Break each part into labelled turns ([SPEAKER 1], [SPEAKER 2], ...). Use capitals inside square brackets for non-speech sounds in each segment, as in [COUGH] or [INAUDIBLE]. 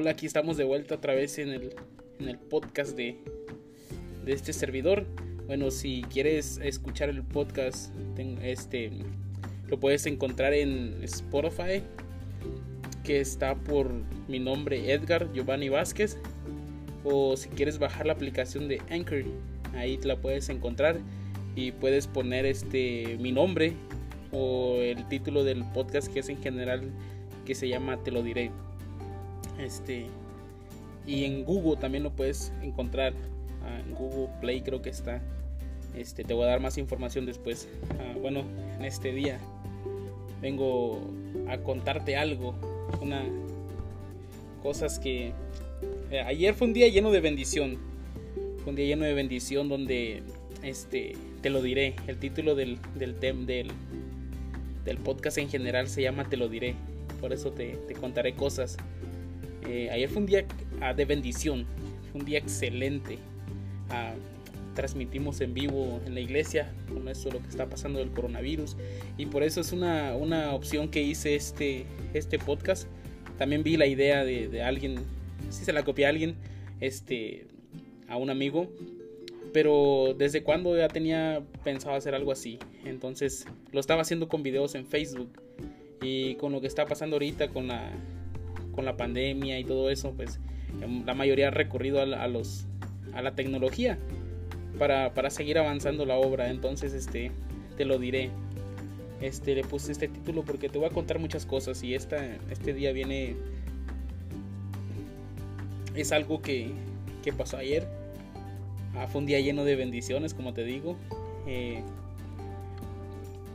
[SPEAKER 1] Hola, aquí estamos de vuelta otra vez en el, podcast de, este servidor. Bueno, si quieres escuchar el podcast, este lo puedes encontrar en Spotify, que está por mi nombre Edgar Giovanni Vázquez. O si quieres bajar la aplicación de Anchor, ahí la puedes encontrar y puedes poner este mi nombre o el título del podcast que es en general que se llama Te lo diré. Este y en Google también lo puedes encontrar. Ah, en Google Play creo que está. Este, te voy a dar más información después. Ah, bueno, en este día vengo a contarte algo. Una cosas que eh, ayer fue un día lleno de bendición. Fue un día lleno de bendición donde este te lo diré. El título del del, del, del podcast en general se llama Te lo diré. Por eso te, te contaré cosas. Eh, ayer fue un día ah, de bendición. Fue un día excelente. Ah, transmitimos en vivo en la iglesia con eso lo que está pasando del coronavirus y por eso es una, una opción que hice este, este podcast también vi la idea de, de alguien si se la copié a alguien este a un amigo pero desde cuando ya tenía pensado hacer algo así entonces lo estaba haciendo con videos en Facebook y con lo que está pasando ahorita con la con la pandemia y todo eso pues la mayoría ha recurrido a, a los a la tecnología para, para seguir avanzando la obra. Entonces, este, te lo diré. Este, le puse este título porque te voy a contar muchas cosas y esta, este día viene... Es algo que, que pasó ayer. Ah, fue un día lleno de bendiciones, como te digo. Eh,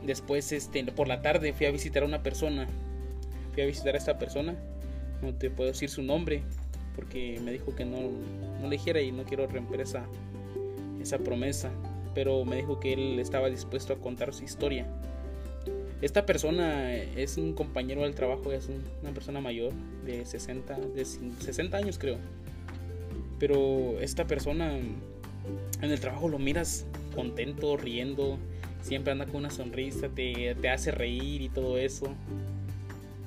[SPEAKER 1] después, este, por la tarde fui a visitar a una persona. Fui a visitar a esta persona. No te puedo decir su nombre porque me dijo que no, no le dijera y no quiero romper esa, esa promesa, pero me dijo que él estaba dispuesto a contar su historia. Esta persona es un compañero del trabajo, es una persona mayor de 60, de 60 años creo. Pero esta persona en el trabajo lo miras contento, riendo, siempre anda con una sonrisa, te, te hace reír y todo eso.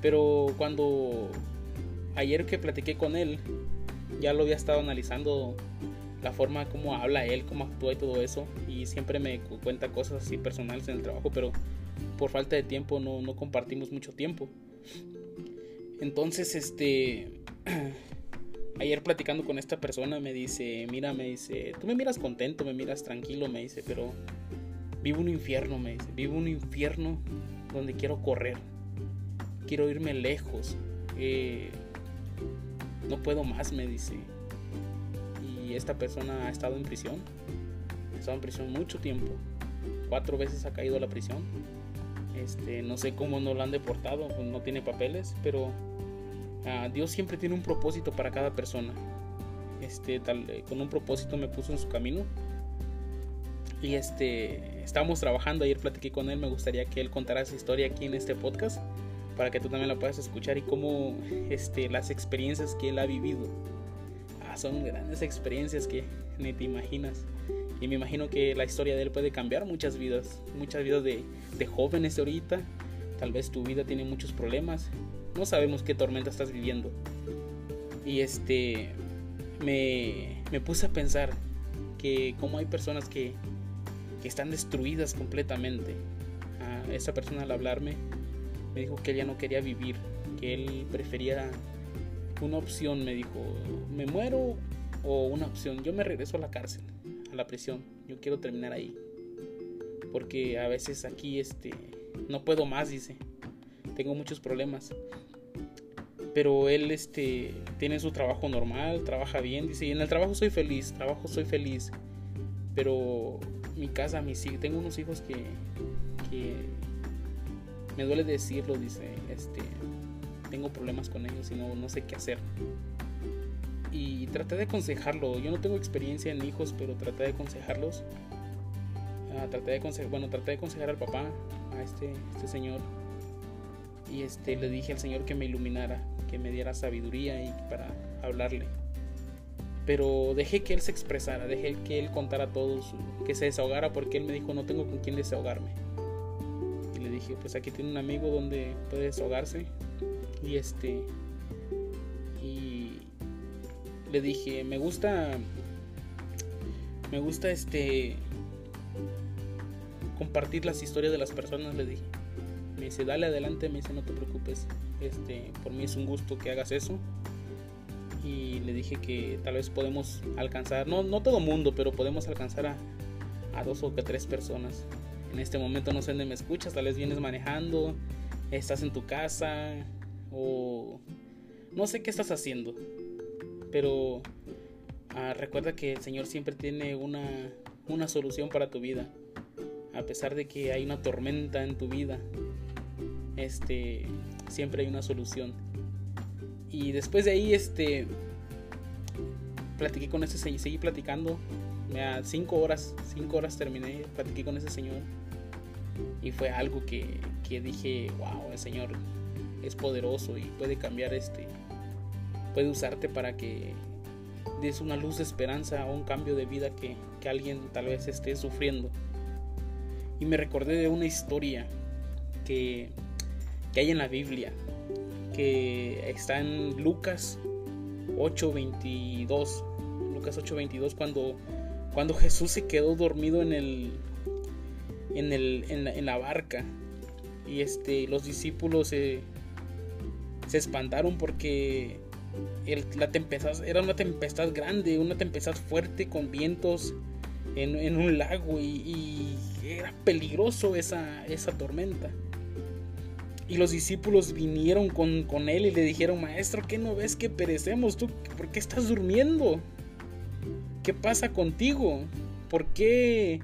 [SPEAKER 1] Pero cuando ayer que platiqué con él, ya lo había estado analizando la forma como habla él, cómo actúa y todo eso. Y siempre me cuenta cosas así personales en el trabajo, pero por falta de tiempo no, no compartimos mucho tiempo. Entonces, este... [CLEARS THROAT] Ayer platicando con esta persona me dice, mira, me dice, tú me miras contento, me miras tranquilo, me dice, pero vivo un infierno, me dice, vivo un infierno donde quiero correr, quiero irme lejos, eh, no puedo más, me dice, esta persona ha estado en prisión. Ha estado en prisión mucho tiempo. Cuatro veces ha caído a la prisión. Este, no sé cómo no lo han deportado, no tiene papeles, pero ah, Dios siempre tiene un propósito para cada persona. Este, tal, eh, con un propósito me puso en su camino. Y este, estamos trabajando, ayer platiqué con él, me gustaría que él contara su historia aquí en este podcast para que tú también la puedas escuchar y cómo este, las experiencias que él ha vivido son grandes experiencias que ni te imaginas. Y me imagino que la historia de él puede cambiar muchas vidas, muchas vidas de, de jóvenes de ahorita. Tal vez tu vida tiene muchos problemas. No sabemos qué tormenta estás viviendo. Y este me, me puse a pensar que como hay personas que, que están destruidas completamente. A esa persona al hablarme me dijo que él ya no quería vivir, que él prefería una opción, me dijo, me muero o una opción, yo me regreso a la cárcel, a la prisión, yo quiero terminar ahí. Porque a veces aquí este no puedo más, dice. Tengo muchos problemas. Pero él este tiene su trabajo normal, trabaja bien, dice, en el trabajo soy feliz, trabajo soy feliz. Pero mi casa, mis hijos, tengo unos hijos que me duele decirlo, dice, este tengo problemas con ellos y no, no sé qué hacer. Y traté de aconsejarlo. Yo no tengo experiencia en hijos, pero traté de aconsejarlos. Ah, traté de aconsejar, bueno, traté de aconsejar al papá, a este, este señor. Y este, le dije al Señor que me iluminara, que me diera sabiduría y para hablarle. Pero dejé que él se expresara, dejé que él contara todo, que se desahogara, porque él me dijo, no tengo con quién desahogarme. Y le dije, pues aquí tiene un amigo donde puede desahogarse y este. Y, le dije, me gusta, me gusta este, compartir las historias de las personas, le dije. Me dice, dale adelante, me dice, no te preocupes, este, por mí es un gusto que hagas eso. Y le dije que tal vez podemos alcanzar, no, no todo mundo, pero podemos alcanzar a, a dos o tres personas. En este momento no sé dónde me escuchas, tal vez vienes manejando, estás en tu casa o no sé qué estás haciendo. Pero ah, recuerda que el Señor siempre tiene una, una solución para tu vida. A pesar de que hay una tormenta en tu vida, este, siempre hay una solución. Y después de ahí, este, platiqué con ese señor, seguí platicando. A cinco horas, cinco horas terminé, platiqué con ese señor. Y fue algo que, que dije, wow, el Señor es poderoso y puede cambiar este, puede usarte para que des una luz de esperanza o un cambio de vida que, que alguien tal vez esté sufriendo. Y me recordé de una historia que, que hay en la Biblia, que está en Lucas 8:22. Lucas 8:22 cuando, cuando Jesús se quedó dormido en el, en, el, en, la, en la barca y este, los discípulos se, se espantaron porque la tempestad era una tempestad grande, una tempestad fuerte con vientos en, un lago y, era peligroso esa, esa tormenta. Y los discípulos vinieron con, con, él y le dijeron, maestro, ¿qué no ves que perecemos? ¿Tú por qué estás durmiendo? ¿Qué pasa contigo? ¿Por qué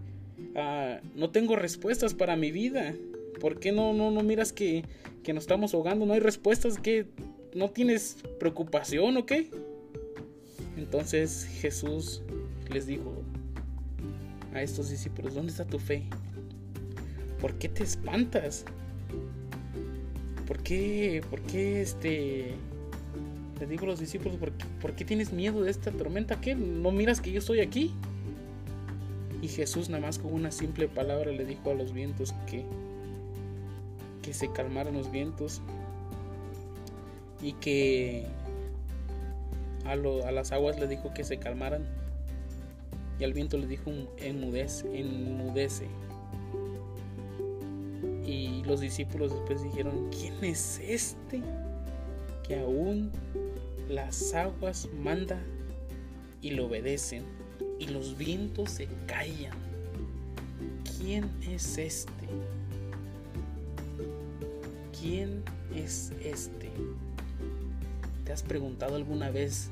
[SPEAKER 1] ah, no tengo respuestas para mi vida? ¿Por qué no, no, no miras que, que nos estamos ahogando? No hay respuestas, que ¿No tienes preocupación o qué? Entonces Jesús les dijo a estos discípulos, ¿dónde está tu fe? ¿Por qué te espantas? ¿Por qué, por qué este... Le digo a los discípulos, ¿por qué, ¿por qué tienes miedo de esta tormenta? ¿Qué? ¿No miras que yo estoy aquí? Y Jesús nada más con una simple palabra le dijo a los vientos que, que se calmaran los vientos y que a, a, las aguas le dijo que se calmaran y al viento le dijo enmudece, enmudece. Y los discípulos después dijeron, ¿quién es este que aún las aguas manda y lo obedecen y los vientos se callan? ¿Quién es este? ¿Quién es este? ¿Te has preguntado alguna vez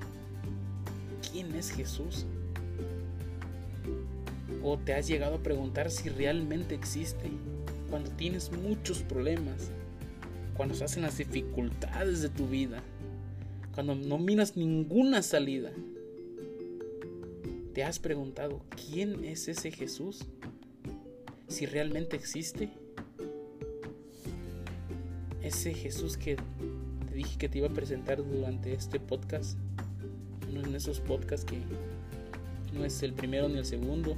[SPEAKER 1] quién es Jesús? ¿O te has llegado a preguntar si realmente existe cuando tienes muchos problemas? Cuando estás en las dificultades de tu vida? Cuando no miras ninguna salida? ¿Te has preguntado quién es ese Jesús? Si realmente existe. Ese Jesús que dije que te iba a presentar durante este podcast. Uno de esos podcasts que no es el primero ni el segundo.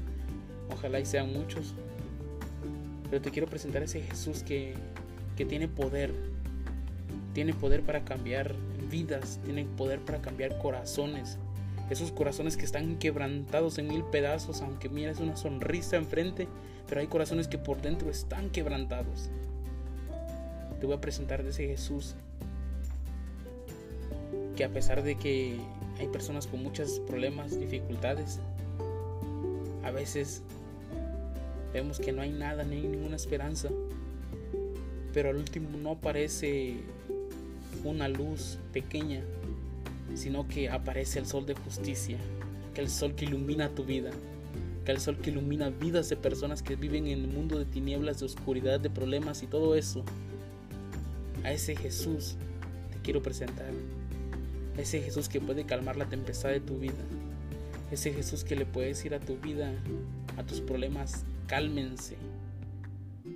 [SPEAKER 1] Ojalá y sean muchos. Pero te quiero presentar ese Jesús que, que tiene poder. Tiene poder para cambiar vidas. Tiene poder para cambiar corazones. Esos corazones que están quebrantados en mil pedazos, aunque mires una sonrisa enfrente, pero hay corazones que por dentro están quebrantados. Te voy a presentar de ese Jesús que a pesar de que hay personas con muchos problemas, dificultades, a veces vemos que no hay nada, ni ninguna esperanza, pero al último no aparece una luz pequeña, sino que aparece el sol de justicia, que el sol que ilumina tu vida, que el sol que ilumina vidas de personas que viven en el mundo de tinieblas, de oscuridad, de problemas y todo eso. A ese Jesús te quiero presentar. Ese Jesús que puede calmar la tempestad de tu vida. Ese Jesús que le puede decir a tu vida, a tus problemas, cálmense,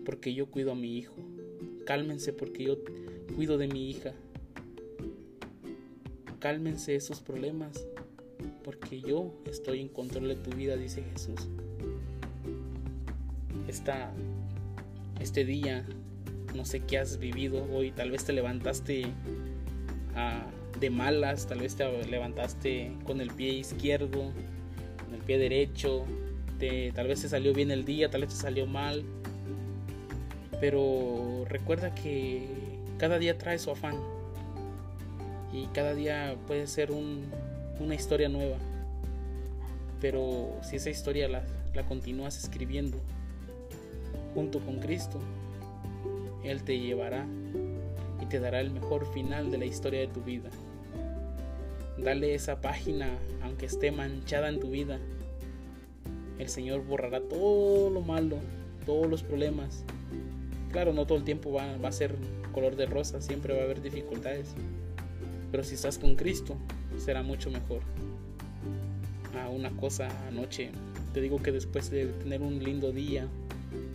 [SPEAKER 1] porque yo cuido a mi hijo. Cálmense porque yo cuido de mi hija. Cálmense esos problemas, porque yo estoy en control de tu vida, dice Jesús. Esta, este día, no sé qué has vivido hoy, tal vez te levantaste a de malas, tal vez te levantaste con el pie izquierdo, con el pie derecho, te, tal vez te salió bien el día, tal vez te salió mal, pero recuerda que cada día trae su afán y cada día puede ser una historia nueva, pero si esa historia la, continúas escribiendo junto con Cristo, Él te llevará y te dará el mejor final de la historia de tu vida. Dale esa página, aunque esté manchada en tu vida. El Señor borrará todo lo malo, todos los problemas. Claro, no todo el tiempo va, a ser color de rosa, siempre va a haber dificultades. Pero si estás con Cristo, será mucho mejor. Ah, una cosa anoche, te digo que después de tener un lindo día,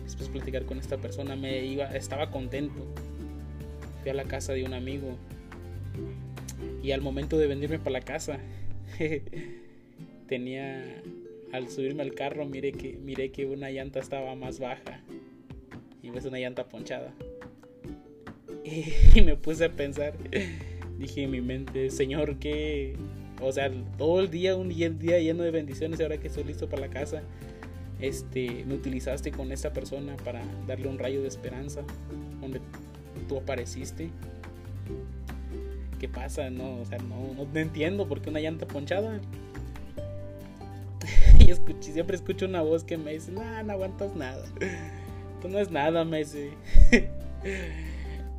[SPEAKER 1] después de platicar con esta persona, me iba, estaba contento. Fui a la casa de un amigo y al momento de venirme para la casa, [LAUGHS] tenía, al subirme al carro, miré que, miré que una llanta estaba más baja. Y ves una llanta ponchada. [LAUGHS] Y me puse a pensar, dije en mi mente, Señor, que, o sea, todo el día, un día, lleno de bendiciones, ahora que estoy listo para la casa, este, me utilizaste con esta persona para darle un rayo de esperanza, donde tú apareciste ¿qué pasa? No, o sea, no, no, entiendo por qué una llanta ponchada. [LAUGHS] y escuché, siempre escucho una voz que me dice, no, no aguantas nada. Tú no es nada, me dice. [LAUGHS]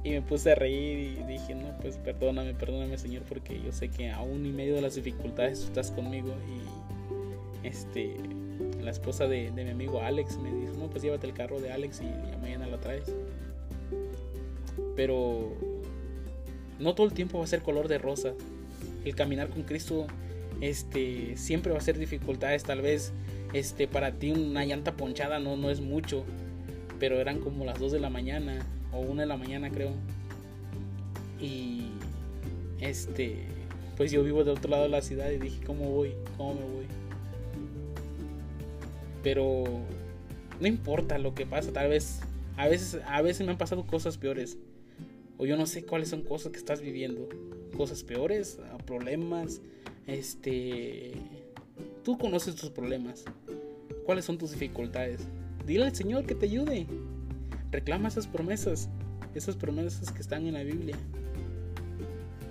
[SPEAKER 1] y me puse a reír y dije, no, pues perdóname, perdóname, Señor, porque yo sé que aún y medio de las dificultades tú estás conmigo. Y este, la esposa de, de mi amigo Alex me dijo, no, pues llévate el carro de Alex y mañana lo traes. Pero no todo el tiempo va a ser color de rosa. El caminar con Cristo este siempre va a ser dificultades, tal vez este para ti una llanta ponchada no no es mucho, pero eran como las 2 de la mañana o 1 de la mañana, creo. Y este pues yo vivo de otro lado de la ciudad y dije, ¿cómo voy? ¿Cómo me voy? Pero no importa lo que pasa, tal vez a veces a veces me han pasado cosas peores o yo no sé cuáles son cosas que estás viviendo, cosas peores, ah, problemas, este, tú conoces tus problemas, cuáles son tus dificultades. Dile al Señor que te ayude. Reclama esas promesas, esas promesas que están en la Biblia.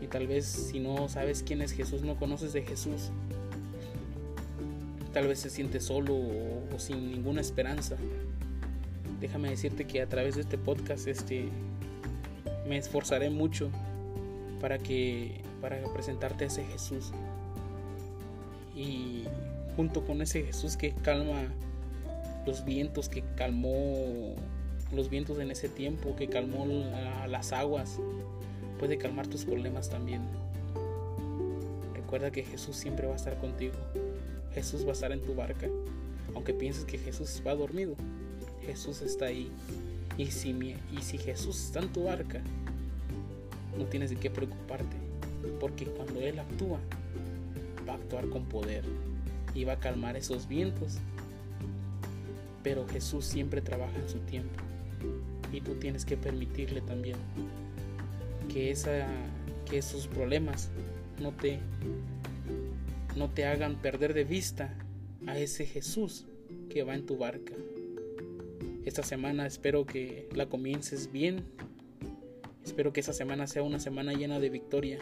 [SPEAKER 1] Y tal vez si no sabes quién es Jesús, no conoces de Jesús. Tal vez se siente solo o, sin ninguna esperanza. Déjame decirte que a través de este podcast, este, me esforzaré mucho para que para presentarte a ese Jesús y junto con ese Jesús que calma los vientos que calmó los vientos en ese tiempo que calmó las aguas puede calmar tus problemas también. Recuerda que Jesús siempre va a estar contigo. Jesús va a estar en tu barca. Aunque pienses que Jesús va dormido Jesús está ahí. Y si, y si Jesús está en tu barca, no tienes de qué preocuparte, porque cuando Él actúa, va a actuar con poder y va a calmar esos vientos. Pero Jesús siempre trabaja en su tiempo y tú tienes que permitirle también que, esa, esos problemas no te, no te hagan perder de vista a ese Jesús que va en tu barca. Esta semana espero que la comiences bien. Espero que esta semana sea una semana llena de victoria.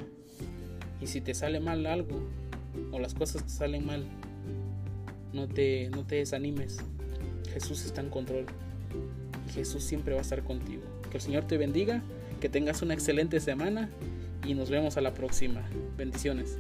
[SPEAKER 1] Y si te sale mal algo o las cosas te salen mal, no te, no te desanimes. Jesús está en control. Jesús siempre va a estar contigo. Que el Señor te bendiga, que tengas una excelente semana y nos vemos a la próxima. Bendiciones.